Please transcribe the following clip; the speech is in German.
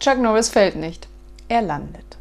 Chuck Norris fällt nicht. Er landet.